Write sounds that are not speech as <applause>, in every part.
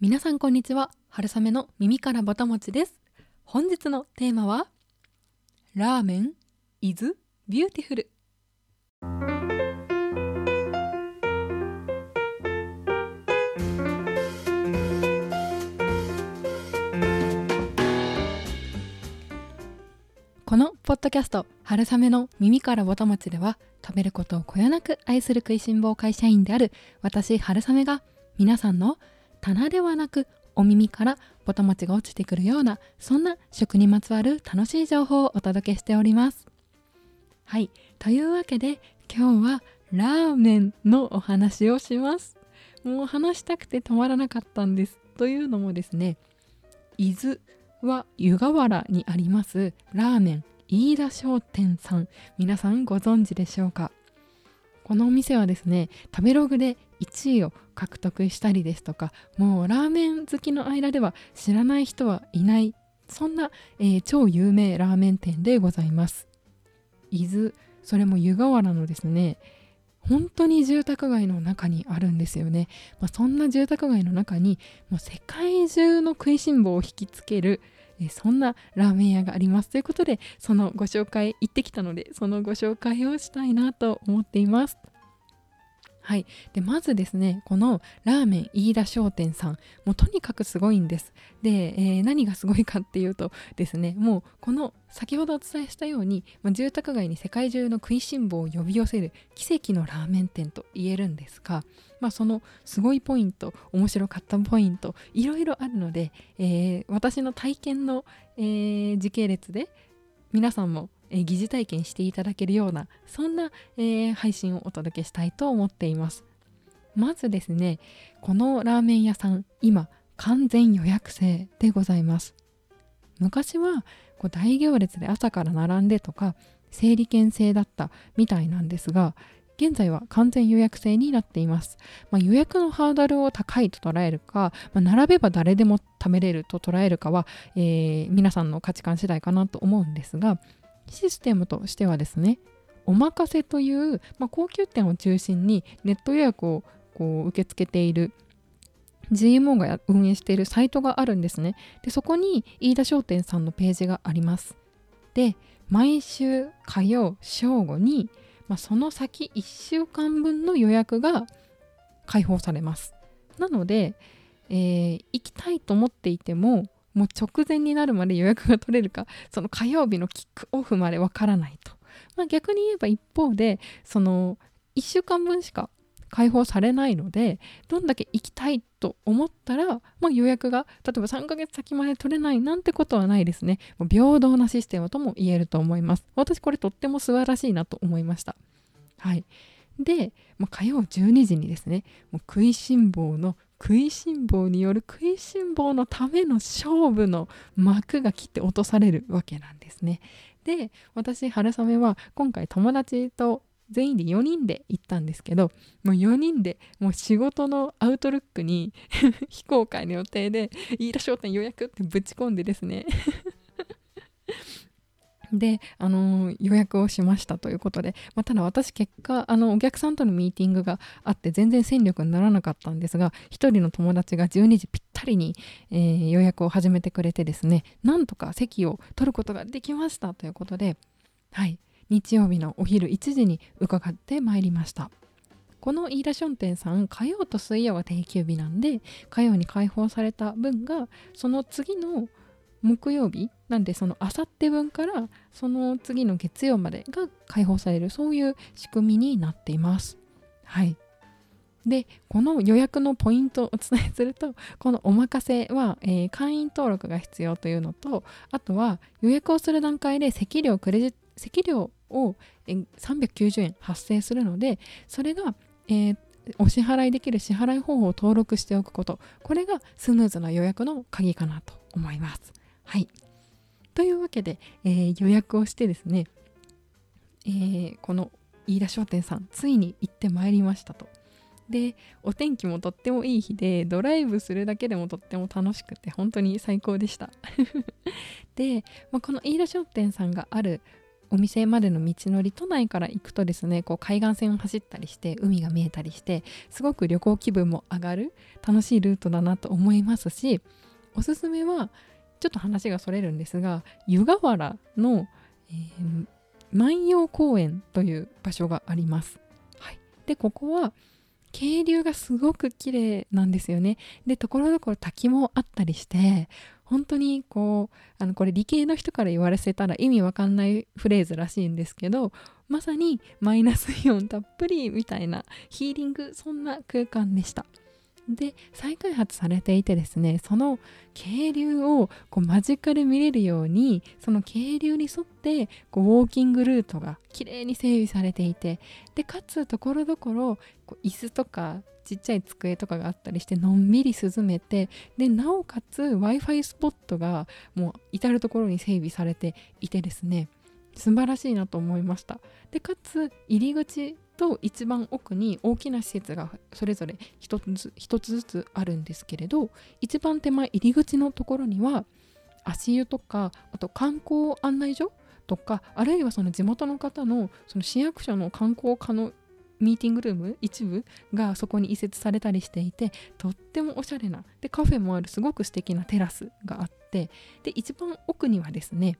皆さんこんにちは。春雨の耳からぼたもちです。本日のテーマはラーメン is beautiful このポッドキャスト「春雨の耳からぼたもち」では食べることをこよなく愛する食いしん坊会社員である私春雨が皆さんの棚ではなくお耳からぼたもちが落ちてくるようなそんな食にまつわる楽しい情報をお届けしております。はい。というわけで今日はラーメンのお話をします。もう話したくて止まらなかったんです。というのもですね伊豆は湯河原にありますラーメン飯田商店さん。皆さんご存知でしょうか？このお店はですね食べログで1位を獲得したりですとかもうラーメン好きの間では知らない人はいないそんな、えー、超有名ラーメン店でございます。伊豆それも湯河原のですね本当に住宅街の中にあるんですよね、まあ、そんな住宅街の中にもう世界中の食いしん坊を引きつけるえそんなラーメン屋があります。ということでそのご紹介行ってきたのでそのご紹介をしたいなと思っています。はい、でまずですねこのラーメン飯田商店さん。もうとにかくすごいんです。で、えー、何がすごいかっていうとですねもうこの先ほどお伝えしたように、まあ、住宅街に世界中の食いしん坊を呼び寄せる奇跡のラーメン店と言えるんですが、まあ、そのすごいポイント面白かったポイントいろいろあるので、えー、私の体験の、えー、時系列で皆さんもえ疑似体験していただけるようなそんな、え、配信をお届けしたいと思っています。まずですねこのラーメン屋さん今完全予約制でございます。昔はこう大行列で朝から並んでとか整理券制だったみたいなんですが現在は完全予約制になっています、まあ、予約のハードルを高いと捉えるか、まあ、並べば誰でも食べれると捉えるかは、えー、皆さんの価値観次第かなと思うんですがシステムとしてはですねおまかせという、まあ、高級店を中心にネット予約をこう受け付けている GMO が運営しているサイトがあるんですね。でそこに飯田商店さんのページがあります。で毎週火曜正午に、まあ、その先1週間分の予約が開放されます。なので、えー、行きたいと思っていてももう直前になるまで予約が取れるかその火曜日のキックオフまでわからないと、まあ、逆に言えば一方でその1週間分しか開放されないのでどんだけ行きたいと思ったら、まあ、予約が例えば3ヶ月先まで取れないなんてことはないですね。平等なシステムとも言えると思います。私これとっても素晴らしいなと思いました。はい。で、まあ、火曜12時にですねもう食いしん坊の食いしん坊による食いしん坊のための勝負の幕が切って落とされるわけなんですね。で私春雨は今回友達と全員で4人で行ったんですけどもう4人でもう仕事のアウトルックに <laughs> 非公開の予定で飯田商店予約ってぶち込んでですね。<laughs> で、あのー、予約をしましたということで、まあ、ただ私結果あのお客さんとのミーティングがあって全然戦力にならなかったんですが1人の友達が12時ぴったりに、えー、予約を始めてくれてですねなんとか席を取ることができましたということで、はい、日曜日のお昼1時に伺ってまいりました。この飯田商店さん火曜と水曜は定休日なんで火曜に開放された分がその次の木曜日なんでそのあさって分からその次の月曜までが開放されるそういう仕組みになっています。はい。でこの予約のポイントをお伝えすると <laughs> このおまかせは、えー、会員登録が必要というのとあとは予約をする段階で席料クレジット席料を、え、390円発生するのでそれが、えー、お支払いできる支払い方法を登録しておくことこれがスムーズな予約の鍵かなと思います。はい。というわけで、えー、予約をしてですね、えー、この飯田商店さん、ついに行ってまいりましたと。で、お天気もとってもいい日で、ドライブするだけでもとっても楽しくて、本当に最高でした。<laughs> で、まあ、この飯田商店さんがあるお店までの道のり都内から行くとですねこう海岸線を走ったりして海が見えたりしてすごく旅行気分も上がる楽しいルートだなと思いますしおすすめはちょっと話がそれるんですが湯河原の、えー、万葉公園という場所があります。はい、でここは渓流がすごく綺麗なんですよね。でところどころ滝もあったりして本当にこうあのこれ理系の人から言われせたら意味わかんないフレーズらしいんですけどまさにマイナスイオンたっぷりみたいなヒーリングそんな空間でした。で再開発されていてですねその渓流をこう間近で見れるようにその渓流に沿ってこうウォーキングルートがきれいに整備されていてでかつところどころ椅子とかちっちゃい机とかがあったりしてのんびり涼めてでなおかつ w i f i スポットがもう至る所に整備されていてですね素晴らしいなと思いました。でかつ入り口と一番奥に大きな施設がそれぞれ一つ一つずつあるんですけれど一番手前入り口のところには足湯とかあと観光案内所とかあるいはその地元の方のその市役所の観光課のミーティングルーム一部がそこに移設されたりしていてとってもおしゃれなでカフェもあるすごく素敵なテラスがあってで一番奥にはですね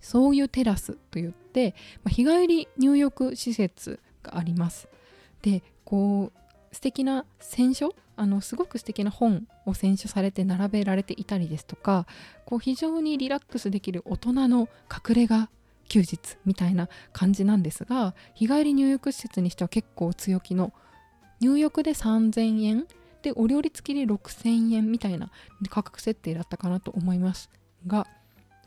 そういうテラスといって、まあ、日帰り入浴施設があります。でこう素敵な選書あのすごく素敵な本を選書されて並べられていたりですとかこう非常にリラックスできる大人の隠れ家休日みたいな感じなんですが日帰り入浴施設にしては結構強気の入浴で3000円でお料理付きで6000円みたいな価格設定だったかなと思いますが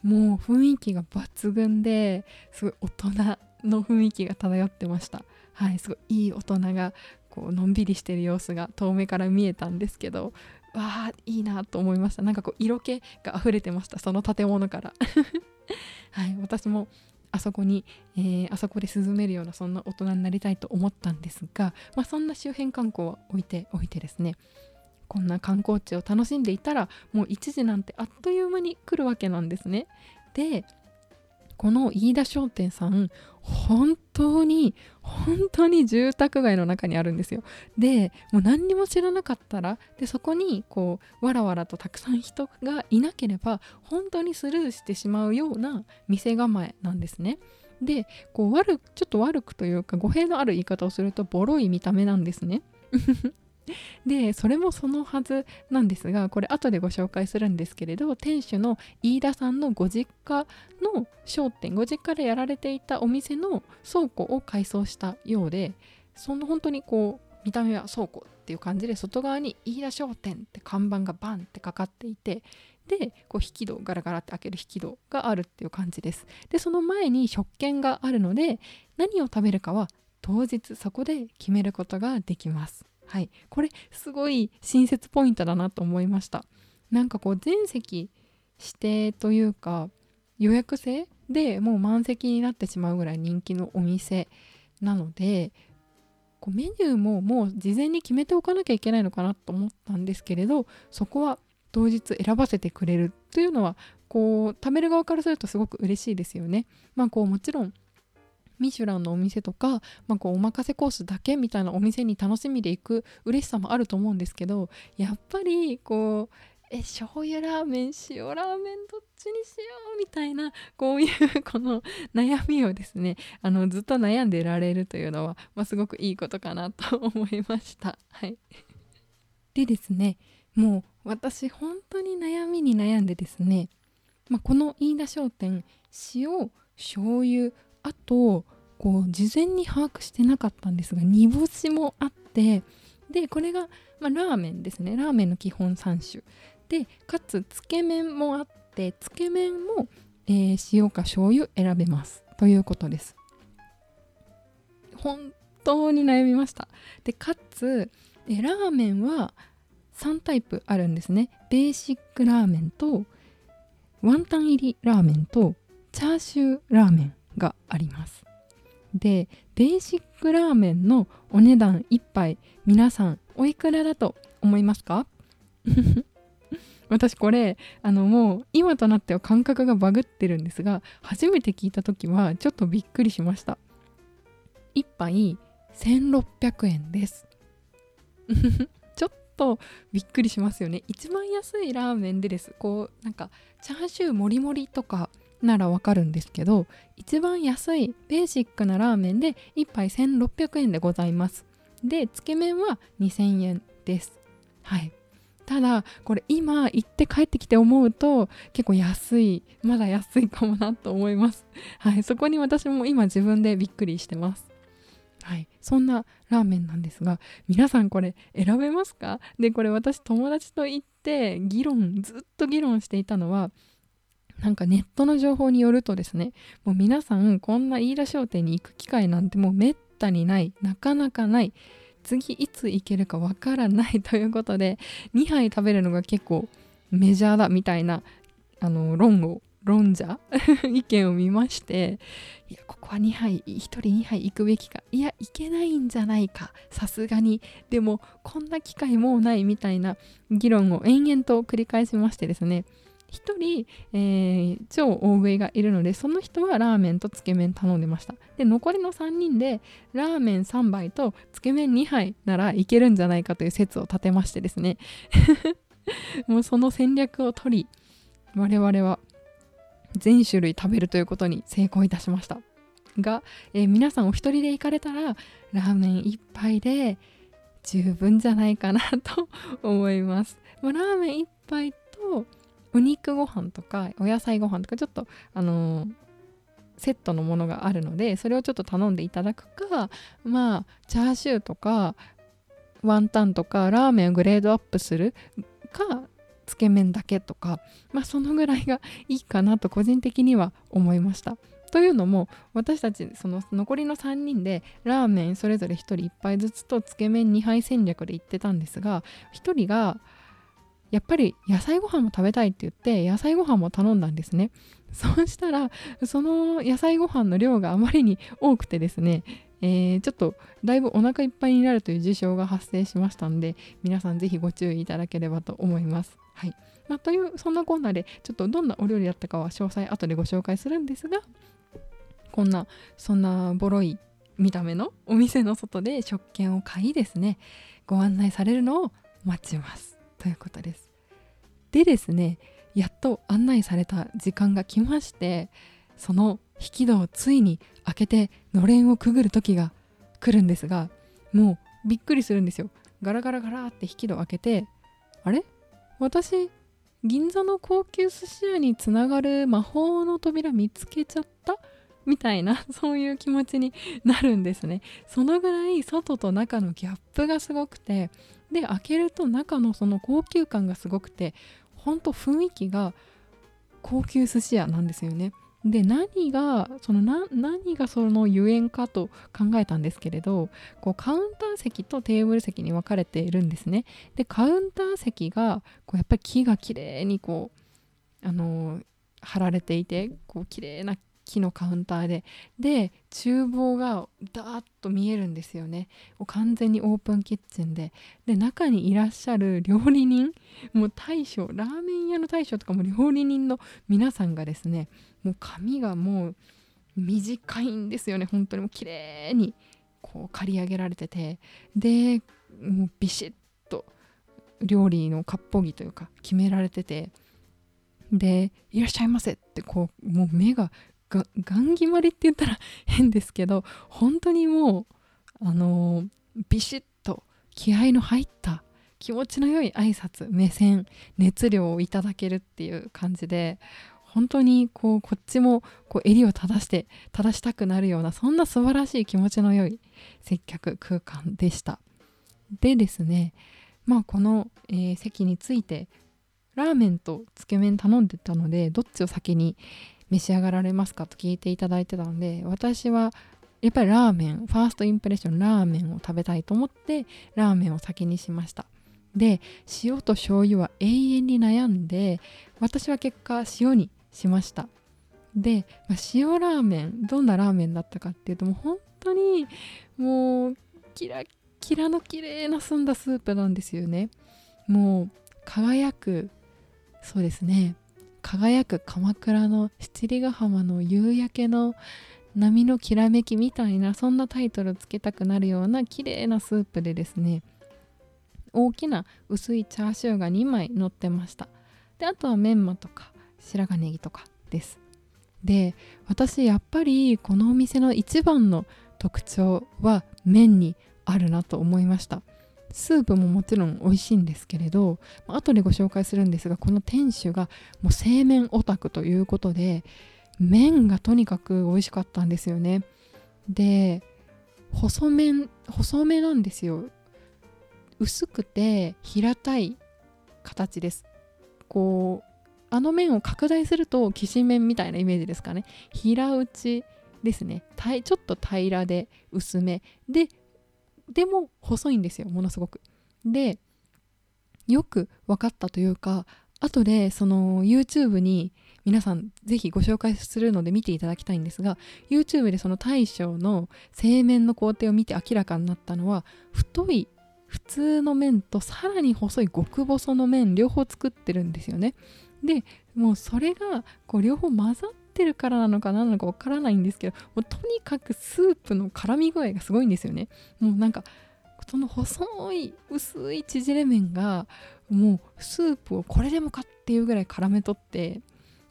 もう雰囲気が抜群ですごい大人の雰囲気が漂ってました。はいすごいいい大人がこうのんびりしてる様子が遠目から見えたんですけどわあいいなと思いました。なんかこう色気が溢れてましたその建物から。<laughs> はい私もあそこに、えー、あそこで涼めるようなそんな大人になりたいと思ったんですが、まあ、そんな周辺観光は置いておいてですねこんな観光地を楽しんでいたらもう1時なんてあっという間に来るわけなんですね。でこの飯田商店さん本当に本当に住宅街の中にあるんですよ。でもう何にも知らなかったらでそこにこうわらわらとたくさん人がいなければ本当にスルーしてしまうような店構えなんですね。でこう悪ちょっと悪くというか語弊のある言い方をするとボロい見た目なんですね。でそれもそのはずなんですがこれ後でご紹介するんですけれど店主の飯田さんのご実家の商店ご実家でやられていたお店の倉庫を改装したようでその本当にこう見た目は倉庫っていう感じで外側に飯田商店って看板がバンってかかっていてでこう引き戸ガラガラって開ける引き戸があるっていう感じです。でその前に食券があるので何を食べるかは当日そこで決めることができます。はい、これすごい親切ポイントだなと思いましたなんかこう全席指定というか予約制でもう満席になってしまうぐらい人気のお店なのでこうメニューももう事前に決めておかなきゃいけないのかなと思ったんですけれどそこは当日選ばせてくれるというのはこう食べる側からするとすごく嬉しいですよね。まあこうもちろんミシュランのお店とか、まあ、こうお任せコースだけみたいなお店に楽しみで行く嬉しさもあると思うんですけどやっぱりこうえ醤油ラーメン塩ラーメンどっちにしようみたいなこういうこの悩みをですねあのずっと悩んでられるというのは、まあ、すごくいいことかなと思いました。はい、でですねもう私本当に悩みに悩んでですね、まあ、この飯田商店塩醤油あとこう事前に把握してなかったんですが煮干しもあってでこれが、まあ、ラーメンですね。ラーメンの基本3種。でかつつけ麺もあってつけ麺も、えー、塩か醤油選べます。ということです。本当に悩みました。でかつえラーメンは3タイプあるんですね。ベーシックラーメンとワンタン入りラーメンとチャーシューラーメンがあります。でベーシックラーメンのお値段1杯皆さんおいくらだと思いますか？<laughs> 私これあのもう今となっては感覚がバグってるんですが初めて聞いた時はちょっとびっくりしました。1杯1600円です。<laughs> ちょっとびっくりしますよね。一番安いラーメンでです。こうなんかチャーシューもりもりとかならわかるんですけど一番安いベーシックなラーメンで1杯1600円でございます。でつけ麺は2000円です。はい。ただこれ今行って帰ってきて思うと結構安いまだ安いかもなと思います。はい。そこに私も今自分でびっくりしてます。はい。そんなラーメンなんですが皆さんこれ選べますか？でこれ私友達と行って議論ずっと議論していたのはなんかネットの情報によるとですねもう皆さんこんな飯田商店に行く機会なんてもうめったにないなかなかない次いつ行けるかわからないということで <laughs> 2杯食べるのが結構メジャーだみたいなあの論を論者 <laughs> 意見を見ましていやここは2杯1人2杯行くべきかいや行けないんじゃないかさすがにでもこんな機会もうないみたいな議論を延々と繰り返しましてですね1人、えー、超大食いがいるのでその人はラーメンとつけ麺頼んでました。で残りの3人でラーメン3杯とつけ麺2杯ならいけるんじゃないかという説を立てましてですね。<laughs> もうその戦略を取り我々は全種類食べるということに成功いたしました。が、えー、皆さんお一人で行かれたらラーメン1杯で十分じゃないかなと思います、まあ、ラーメン1杯とお肉ご飯とかお野菜ご飯とかちょっとあの、セットのものがあるのでそれをちょっと頼んでいただくかまあチャーシューとかワンタンとかラーメンをグレードアップするかつけ麺だけとかまあそのぐらいがいいかなと個人的には思いました。というのも私たちその残りの3人でラーメンそれぞれ1人1杯ずつとつけ麺2杯戦略で行ってたんですが1人がやっぱり野菜ご飯も食べたいって言って野菜ご飯も頼んだんですね <laughs> そうしたらその野菜ご飯の量があまりに多くてですねえー、ちょっとだいぶお腹いっぱいになるという事象が発生しましたので皆さんぜひご注意いただければと思います。はいまあ、というそんなこんなでちょっとどんなお料理だったかは詳細後でご紹介するんですがこんなそんなボロい見た目のお店の外で食券を買いですねご案内されるのを待ちますということです。でですねやっと案内された時間が来ましてその引き戸をついに開けてのれんをくぐる時が来るんですがもうびっくりするんですよ。ガラガラガラって引き戸を開けてあれ？私銀座の高級寿司屋につながる魔法の扉見つけちゃった？みたいな <laughs> そういう気持ちになるんですね。そのぐらい外と中のギャップがすごくてで開けると中のその高級感がすごくてほんと雰囲気が高級寿司屋なんですよね。で何がその何がそのゆえんかと考えたんですけれどこうカウンター席とテーブル席に分かれているんですね。でカウンター席がこうやっぱり木が綺麗にこうあの貼られていてこう綺麗な木のカウンターで。で厨房がダーッと見えるんですよね。完全にオープンキッチンで。で中にいらっしゃる料理人もう大将ラーメン屋の大将とかも料理人の皆さんがですねもう髪がもう短いんですよね。本当にもう綺麗にこう刈り上げられてて。でもうビシッと料理の割烹着というか決められてて。で「いらっしゃいませ」ってこうもう目ががガン決まりって言ったら変ですけど本当にもうあのー、ビシッと気合の入った気持ちの良い挨拶目線熱量をいただけるっていう感じで本当にこうこっちもこう襟を正して正したくなるようなそんな素晴らしい気持ちの良い接客空間でした。でですねまあこの、えー、席についてラーメンとつけ麺頼んでたのでどっちを先に召し上がられますかと聞いていただいてたので私はやっぱりラーメンファーストインプレッションラーメンを食べたいと思ってラーメンを先にしました。で塩と醤油は永遠に悩んで私は結果塩にしました。で、まあ、塩ラーメンどんなラーメンだったかっていうともう本当にもうキラキラの綺麗な澄んだスープなんですよね。もう輝くそうですね。輝く鎌倉の七里ヶ浜の夕焼けの波のきらめきみたいなそんなタイトルつけたくなるような綺麗なスープでですね大きな薄いチャーシューが2枚乗ってました。であとはメンマとか白髪ネギとかです。で私やっぱりこのお店の一番の特徴は麺にあるなと思いました。スープももちろん美味しいんですけれど後でご紹介するんですがこの店主がもう製麺オタクということで麺がとにかく美味しかったんですよね。で細麺細めなんですよ。薄くて平たい形です。こうあの麺を拡大するときしめんみたいなイメージですかね。平打ちですね。ちょっと平らで薄め。ででも細いんですよものすごく。でよく分かったというか後でその YouTube に皆さんぜひご紹介するので見ていただきたいんですが YouTube でその大将の製麺の工程を見て明らかになったのは太い普通の麺とさらに細い極細の麺両方作ってるんですよね。でもうそれがこう両方混ざってるからなのか何なのかわからないんですけどもうとにかくスープの絡み具合がすごいんですよね。もうなんかその細い薄い縮れ麺がもうスープをこれでもかっていうぐらい絡め取って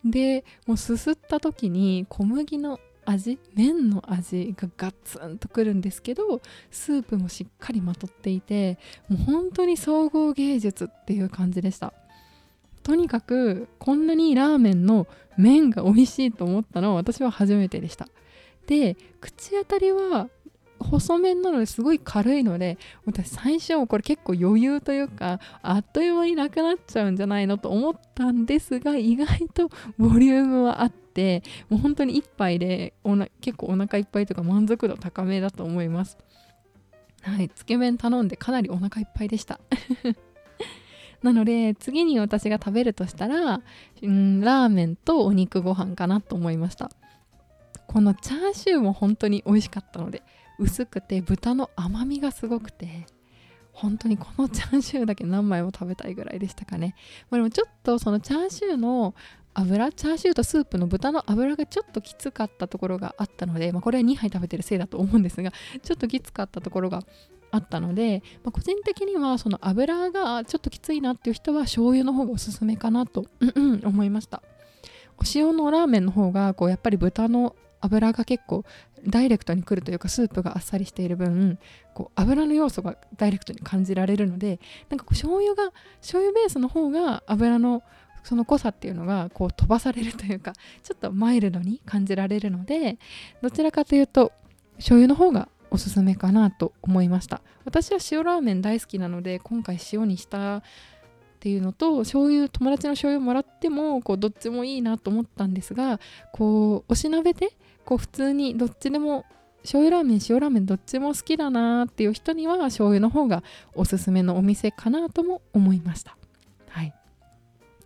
でもうすすった時に小麦の味麺の味がガツンとくるんですけどスープもしっかりまとっていてもう本当に総合芸術っていう感じでした。とにかくこんなにラーメンの麺が美味しいと思ったのは私は初めてでした。で口当たりは細麺なのですごい軽いので私最初これ結構余裕というかあっという間になくなっちゃうんじゃないのと思ったんですが意外とボリュームはあってもう本当に1杯でおな結構お腹いっぱいとか満足度高めだと思います。はいつけ麺頼んでかなりお腹いっぱいでした。なので次に私が食べるとしたら、うん、ラーメンとお肉ご飯かなと思いました。このチャーシューも本当に美味しかったので薄くて豚の甘みがすごくて本当にこのチャーシューだけ何枚も食べたいぐらいでしたかね、まあ、でもちょっとそのチャーシューの油チャーシューとスープの豚の油がちょっときつかったところがあったので、まあ、これは2杯食べてるせいだと思うんですがちょっときつかったところがあったので、まあ、個人的にはその油がちょっときついなっていう人は醤油の方がおすすめかなと、うんうん、思いました。お塩のラーメンの方がこうやっぱり豚の油が結構ダイレクトに来るというかスープがあっさりしている分こう油の要素がダイレクトに感じられるのでなんかこう醤油が醤油ベースの方が油のその濃さっていうのがこう飛ばされるというかちょっとマイルドに感じられるのでどちらかというと醤油の方がおすすめかなと思いました。私は塩ラーメン大好きなので今回塩にしたっていうのと醤油友達の醤油もらってもこうどっちもいいなと思ったんですがこうおしなべでこう普通にどっちでも醤油ラーメン塩ラーメンどっちも好きだなっていう人には醤油の方がおすすめのお店かなとも思いました。はい。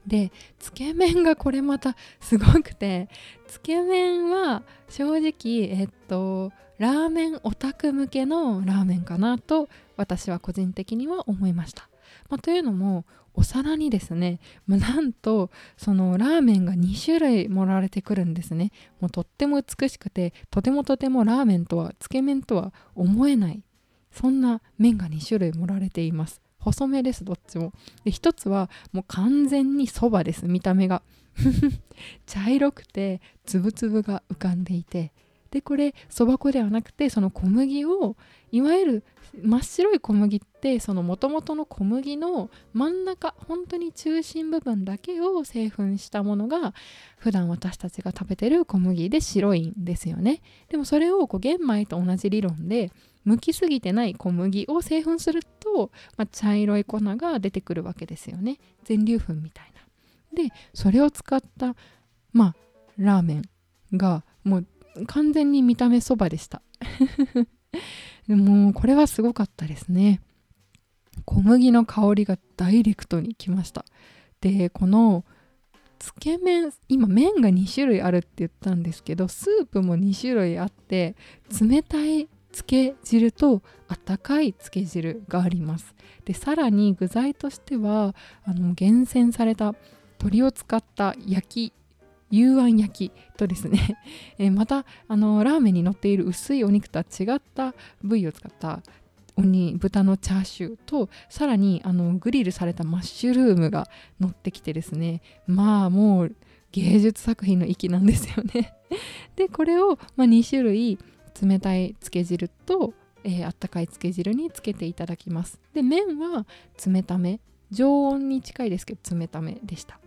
でつけ麺がこれまたすごくてつけ麺は正直えっとラーメンオタク向けのラーメンかなと私は個人的には思いました。まあ、というのもお皿にですね、まあ、なんとそのラーメンが2種類盛られてくるんですね。もうとっても美しくてとてもとてもラーメンとはつけ麺とは思えないそんな麺が2種類盛られています。細めですどっちも。で一つはもう完全にそばです見た目が。<laughs> 茶色くてつぶつぶが浮かんでいてでこれそば粉ではなくてその小麦をいわゆる真っ白い小麦ってそのもともとの小麦の真ん中本当に中心部分だけを製粉したものが普段私たちが食べてる小麦で白いんですよね。でもそれをこう玄米と同じ理論で剥きすぎてない小麦を製粉すると、まあ、茶色い粉が出てくるわけですよね。全粒粉みたいな。でそれを使ったまあラーメンがもう完全に見た目そばでした。<laughs> でもこれはすごかったですね。小麦の香りがダイレクトにきました。でこのつけ麺今麺が2種類あるって言ったんですけどスープも2種類あって冷たいつけ汁と温かいつけ汁があります。でさらに具材としてはあの厳選された鶏を使った焼き幽庵焼きとですね、<laughs> え、またあのラーメンに乗っている薄いお肉とは違った部位を使った鬼豚のチャーシューとさらにあのグリルされたマッシュルームが乗ってきてですねまあもう芸術作品の域なんですよね。<laughs> でこれを、まあ、2種類冷たいつけ汁と、えー、あったかいつけ汁につけていただきます。で麺は冷ため常温に近いですけど冷ためでした。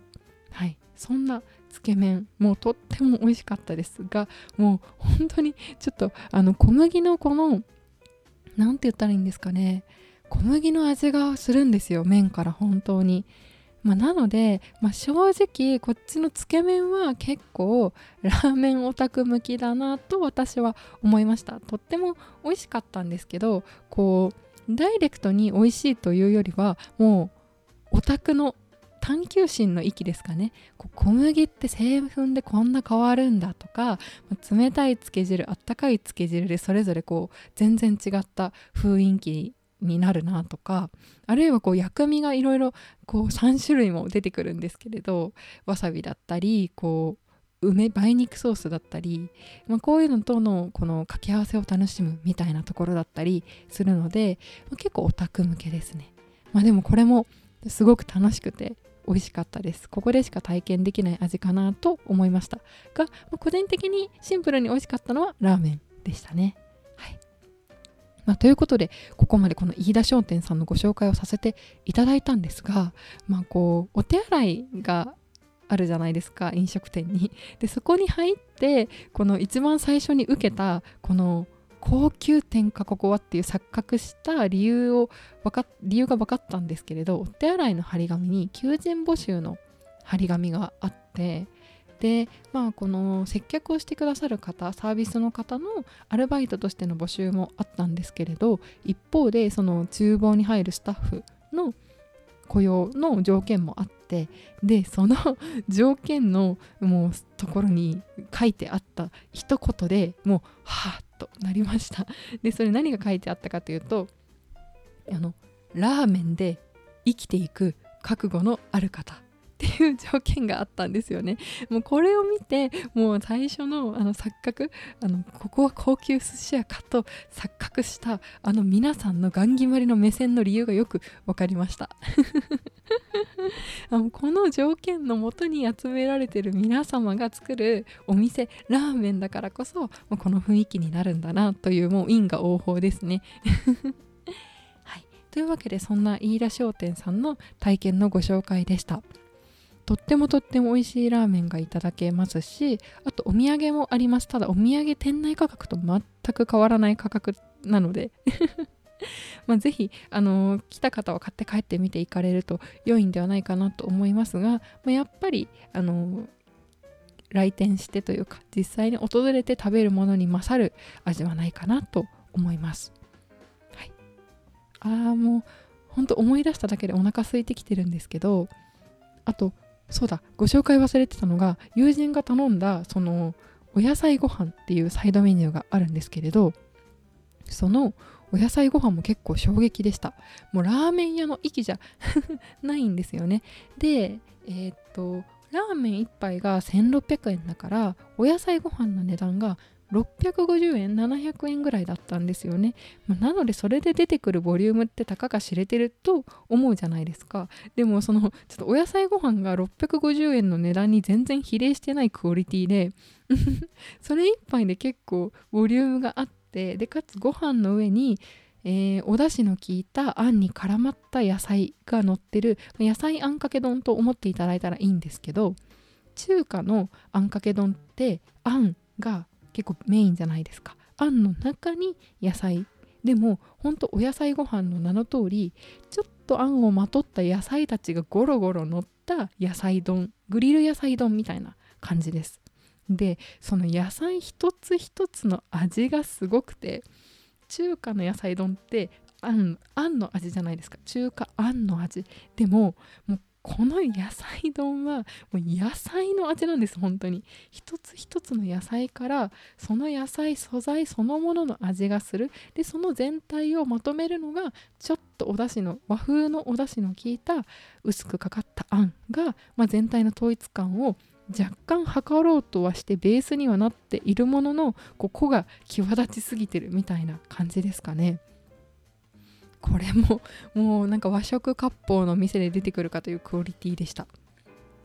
はい。そんなつけ麺。もうとっても美味しかったですがもう本当にちょっとあの小麦のこの何て言ったらいいんですかね。小麦の味がするんですよ麺から本当に。まあ、なので、まあ、正直こっちのつけ麺は結構ラーメンオタク向きだなと私は思いました。とっても美味しかったんですけどこうダイレクトに美味しいというよりはもうオタクの探求心の域ですかね小麦って製粉でこんな変わるんだとか冷たいつけ汁あったかいつけ汁でそれぞれこう全然違った雰囲気になるなとかあるいはこう薬味がいろいろこう3種類も出てくるんですけれどわさびだったりこう梅梅肉ソースだったり、まあ、こういうのとのこの掛け合わせを楽しむみたいなところだったりするので、まあ、結構オタク向けですね。まあでもこれもすごく楽しくて美味しかったです。ここでしか体験できない味かなと思いました。が、個人的にシンプルに美味しかったのはラーメンでしたね。はい。まあ、ということでここまでこの飯田商店さんのご紹介をさせていただいたんですが、まあ、こうお手洗いがあるじゃないですか飲食店に。でそこに入ってこの一番最初に受けたこの高級店かここはっていう錯覚した理由をか理由が分かったんですけれどお手洗いの張り紙に求人募集の張り紙があってでまあこの接客をしてくださる方サービスの方のアルバイトとしての募集もあったんですけれど一方でその厨房に入るスタッフの雇用の条件もあってでその <laughs> 条件のもうところに書いてあった一言でもうはあとなりました。でそれ何が書いてあったかというとあのラーメンで生きていく覚悟のある方。っていう条件があったんですよね。<laughs> もうこれを見てもう最初のあの錯覚あのここは高級寿司屋かと錯覚したあの皆さんのガン決まりの目線の理由がよく分かりました <laughs> あのこの条件のもとに集められてる皆様が作るお店ラーメンだからこそこの雰囲気になるんだなというもう因果応報ですね。<laughs> はい、というわけでそんな飯田商店さんの体験のご紹介でした。とってもとっても美味しいラーメンがいただけますしあとお土産もあります。ただお土産店内価格と全く変わらない価格なので。<laughs> まあぜひ、あのー、来た方は買って帰ってみていかれると良いんではないかなと思いますが、まあ、やっぱり、あのー、来店してというか実際に訪れて食べるものに勝る味はないかなと思います。はい、ああもうほんと思い出しただけでお腹空いてきてるんですけどあとそうだご紹介忘れてたのが友人が頼んだそのお野菜ご飯っていうサイドメニューがあるんですけれどそのお野菜ご飯も結構衝撃でした。もうラーメン屋の域じゃ <laughs> ないんですよね。でえー、っとラーメン1杯が1600円だからお野菜ご飯の値段が650円700円ぐらいだったんですよね、まあ、なのでそれで出てくるボリュームってたかが知れてると思うじゃないですか。でもそのちょっとお野菜ご飯が650円の値段に全然比例してないクオリティで <laughs> それ1杯で結構ボリュームがあってでかつご飯の上にえー、お出汁の効いたあんに絡まった野菜が乗ってる野菜あんかけ丼と思っていただいたらいいんですけど中華のあんかけ丼ってあんが結構メインじゃないですか。あんの中に野菜。でもほんとお野菜ご飯の名の通りちょっとあんをまとった野菜たちがゴロゴロ乗った野菜丼グリル野菜丼みたいな感じです。でその野菜一つ一つの味がすごくて中華の野菜丼ってあんあんの味じゃないですか。中華あんの味。でももうこの野菜丼はもう野菜の味なんです本当に。一つ一つの野菜からその野菜素材そのものの味がする。でその全体をまとめるのがちょっとお出汁の和風のお出汁の効いた薄くかかったあんが、まあ、全体の統一感を若干測ろうとはしてベースにはなっているもののここが際立ちすぎてるみたいな感じですかね。これも <laughs> もうなんか和食割烹の店で出てくるかというクオリティでした。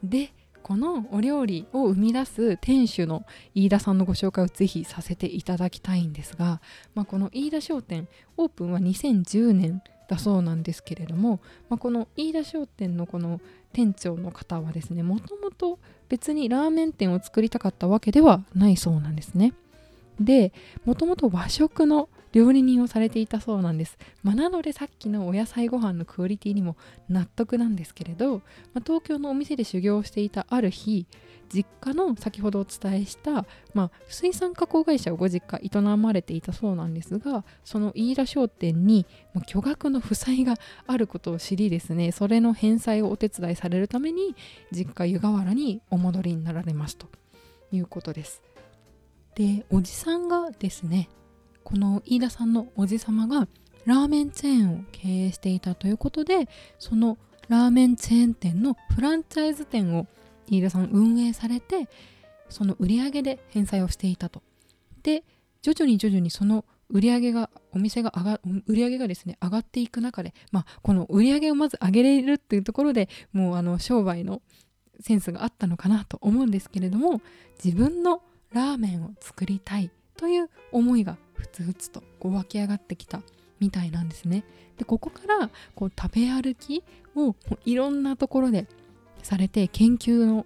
でこのお料理を生み出す店主の飯田さんのご紹介をぜひさせていただきたいんですが、まあ、この飯田商店オープンは2010年だそうなんですけれども、まあ、この飯田商店のこの店長の方はですねもともと別にラーメン店を作りたかったわけではないそうなんですね。でもともと和食の料理人をされていたそうなんです。まあ、なのでさっきのお野菜ご飯のクオリティにも納得なんですけれど、まあ、東京のお店で修行していたある日実家の先ほどお伝えした、まあ、水産加工会社をご実家営まれていたそうなんですがその飯田商店に巨額の負債があることを知りですねそれの返済をお手伝いされるために実家湯河原にお戻りになられますということです。でおじさんがですねこの飯田さんのおじ様がラーメンチェーンを経営していたということでそのラーメンチェーン店のフランチャイズ店を飯田さん運営されてその売り上げで返済をしていたと。で徐々に徐々にその売り上げがお店が上が売り上げがですね上がっていく中で、まあ、この売り上げをまず上げれるっていうところでもうあの商売のセンスがあったのかなと思うんですけれども自分のラーメンを作りたいという思いがふつふつとこう湧き上がってきたみたいなんですね。でここからこう食べ歩きをいろんなところでされて研究の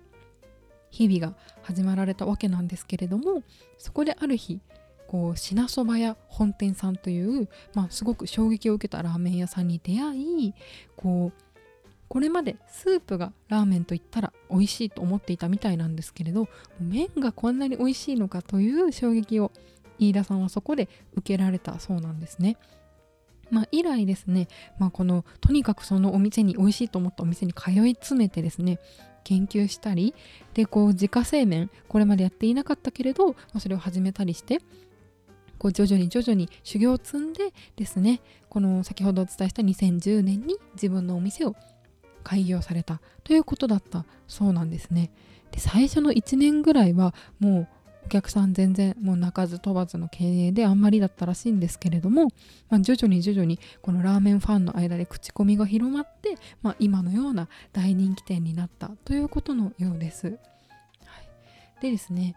日々が始まられたわけなんですけれどもそこである日こう品そば屋本店さんという、まあ、すごく衝撃を受けたラーメン屋さんに出会いこうこれまでスープがラーメンといったら美味しいと思っていたみたいなんですけれど麺がこんなに美味しいのかという衝撃を飯田さんはそこで受けられたそうなんですね。まあ、以来ですね、まあ、このとにかくそのお店に美味しいと思ったお店に通い詰めてですね研究したりでこう自家製麺これまでやっていなかったけれど、まあ、それを始めたりしてこう徐々に徐々に修行を積んでですねこの先ほどお伝えした2010年に自分のお店を開業されたということだったそうなんですね。で最初の1年ぐらいはもうお客さん全然もう鳴かず飛ばずの経営であんまりだったらしいんですけれども、まあ、徐々に徐々にこのラーメンファンの間で口コミが広まって、まあ、今のような大人気店になったということのようです。はい、でですね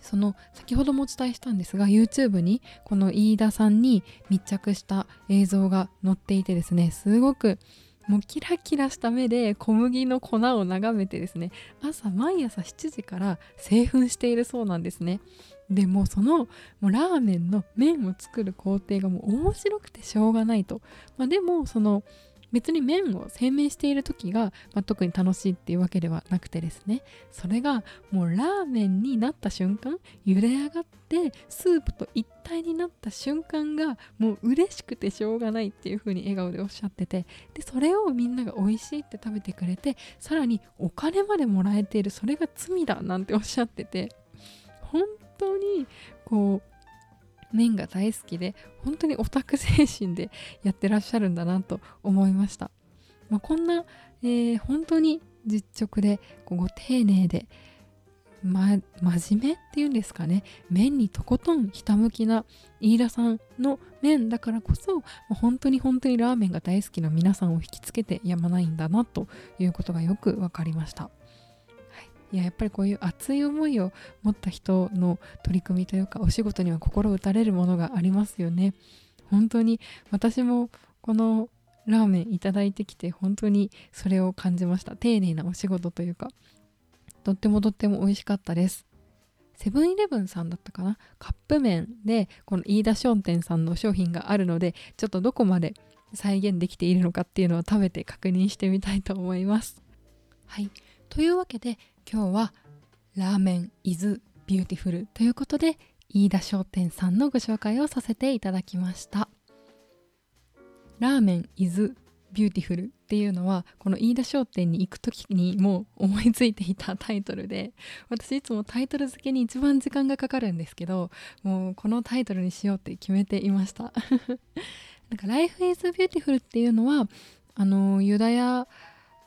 その先ほどもお伝えしたんですが YouTube にこの飯田さんに密着した映像が載っていてですねすごくもうキラキラした目で小麦の粉を眺めてですね朝毎朝7時から製粉しているそうなんですね。でもそのもうラーメンの麺を作る工程がもう面白くてしょうがないと、まあ、でもその別に麺を製麺している時が、まあ、特に楽しいっていうわけではなくてですね。それがもうラーメンになった瞬間茹で上がってスープと一体になった瞬間がもう嬉しくてしょうがないっていう風に笑顔でおっしゃっててでそれをみんなが美味しいって食べてくれてさらにお金までもらえているそれが罪だなんておっしゃってて本当にこう麺が大好きで本当にオタク精神でやってらっしゃるんだなと思いました、まあ、こんな、えー、本当に実直でこう丁寧で、ま、真面目っていうんですかね。麺にとことんひたむきな飯田さんの麺だからこそ本当に本当にラーメンが大好きな皆さんを引きつけてやまないんだなということがよく分かりました。いややっぱりこういう熱い思いを持った人の取り組みというかお仕事には心打たれるものがありますよね。本当に私もこのラーメンいただいてきて本当にそれを感じました。丁寧なお仕事というかとってもとっても美味しかったです。セブンイレブンさんだったかな？カップ麺でこの飯田商店さんの商品があるのでちょっとどこまで再現できているのかっていうのを食べて確認してみたいと思います。はい。というわけで今日はラーメン is beautiful ということで飯田商店さんのご紹介をさせていただきました。ラーメン is beautiful っていうのはこの飯田商店に行く時にもう思いついていたタイトルで私いつもタイトル付けに一番時間がかかるんですけどもうこのタイトルにしようって決めていました。<laughs> なんか Life is Beautiful っていうのはあのユダヤ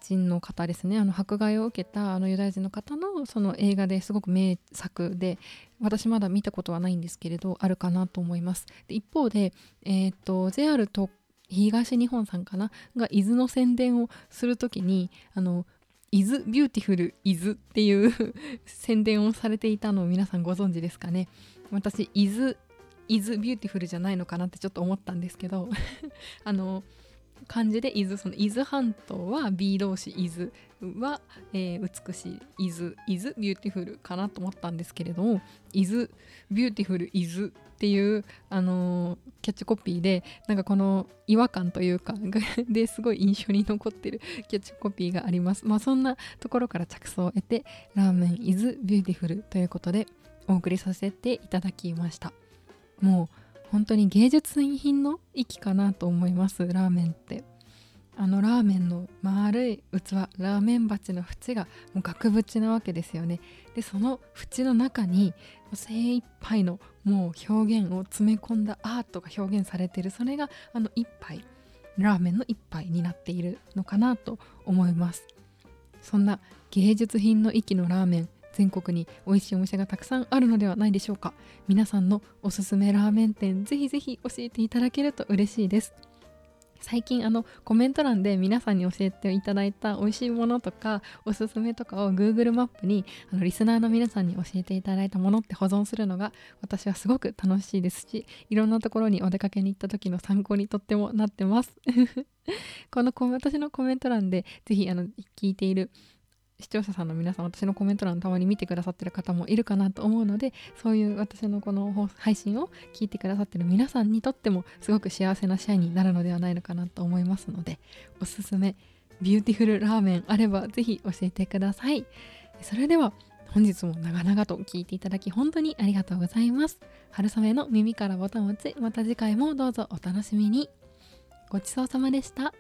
人の方ですね。あの迫害を受けたあのユダヤ人の方のその映画ですごく名作で私まだ見たことはないんですけれどあるかなと思います。で一方で、えーと、JR と東日本さんかな？が伊豆の宣伝をする時にあの伊豆 beautiful 伊豆っていう <laughs> 宣伝をされていたのを皆さんご存知ですかね？私伊豆 is beautiful じゃないのかなってちょっと思ったんですけど <laughs> あの漢字で伊豆その伊豆半島は be 動詞 isは、えー、美しい伊豆 is beautiful かなと思ったんですけれども伊豆 beautiful 伊豆っていう、あのー、キャッチコピーでなんかこの違和感というか <laughs> ですごい印象に残ってるキャッチコピーがあります。まあそんなところから着想を得てラーメン is beautiful ということでお送りさせていただきました。もう本当に芸術品の域かなと思いますラーメンって。あのラーメンの丸い器ラーメン鉢の縁がもう額縁なわけですよね。でその縁の中に精一杯のもう表現を詰め込んだアートが表現されてる。それがあの一杯ラーメンの一杯になっているのかなと思います。そんな芸術品の域のラーメン全国に美味しいお店がたくさんあるのではないでしょうか。皆さんのおすすめラーメン店ぜひぜひ教えていただけると嬉しいです。最近あのコメント欄で皆さんに教えていただいた美味しいものとかおすすめとかを Google マップにあのリスナーの皆さんに教えていただいたものって保存するのが私はすごく楽しいですしいろんなところにお出かけに行った時の参考にとってもなってます。<laughs> この私のコメント欄でぜひあの聞いている視聴者さんの皆さん私のコメント欄たまに見てくださってる方もいるかなと思うのでそういう私のこの配信を聞いてくださってる皆さんにとってもすごく幸せな試合になるのではないのかなと思いますのでおすすめ beautiful ラーメンあればぜひ教えてくださいそれでは本日も長々と聞いていただき本当にありがとうございます。春雨の耳からボタンを押ちまた次回もどうぞお楽しみに。ごちそうさまでした。